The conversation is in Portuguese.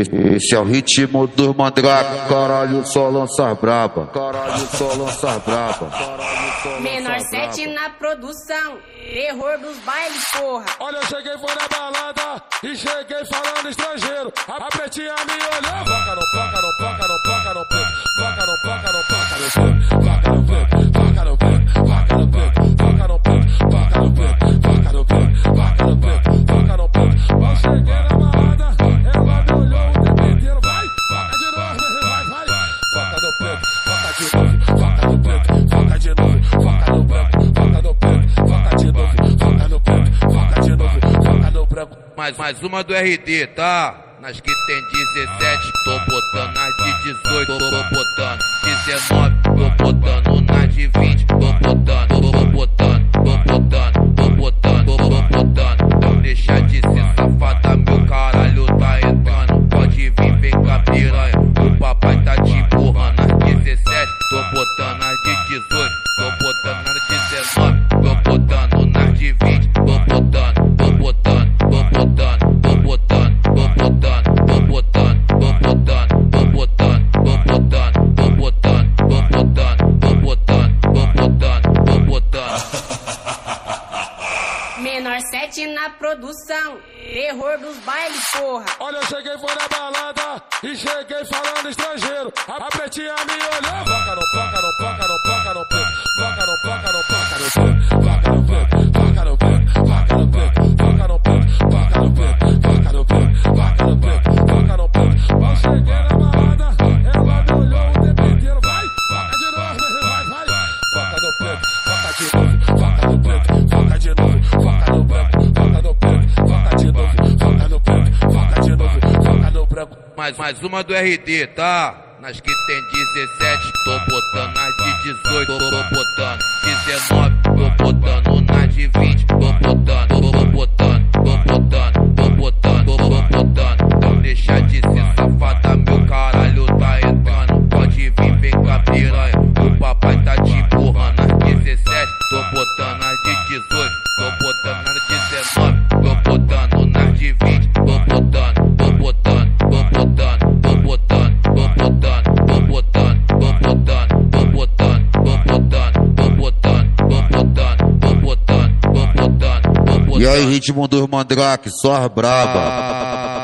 Esse é o ritmo dos mandrake, caralho, só lança braba. Caralho, só lança braba. Menor 7 na produção, terror dos bailes, porra. Olha, eu cheguei, foi na balada e cheguei falando estrangeiro. A pretinha me olhou. Peito. Mais, mais uma do RD, tá? Nas que tem 17, tô botando nas de 18, tô botando 19, tô botando nas de 20, tô botando, tô botando, tô botando, tô botando, tô botando. Então deixa de ser safada, meu caralho tá entrando. Pode vir, vem cá piranha, o papai tá te empurrando. Nas 17, tô botando nas de 18, tô botando Menor 7 na produção, terror dos bailes, porra. Olha, eu cheguei, foi na balada e cheguei falando estrangeiro. A pretinha me olhou. Foca no foca, no foca, no foca, no peito. Foca no foca, no foca, no no peito, foca no peito, foca no peito, foca no peito, foca no peito. Eu cheguei na balada, ela me o tempo inteiro. Vai, foca de novo, vai, no novo, Mais, mais uma do RD, tá? Nas que tem 17, tô botando nas de 18, tô botando 19, tô botando nas de 20, tô botando, E aí, ritmo dos mandrake, só as braba.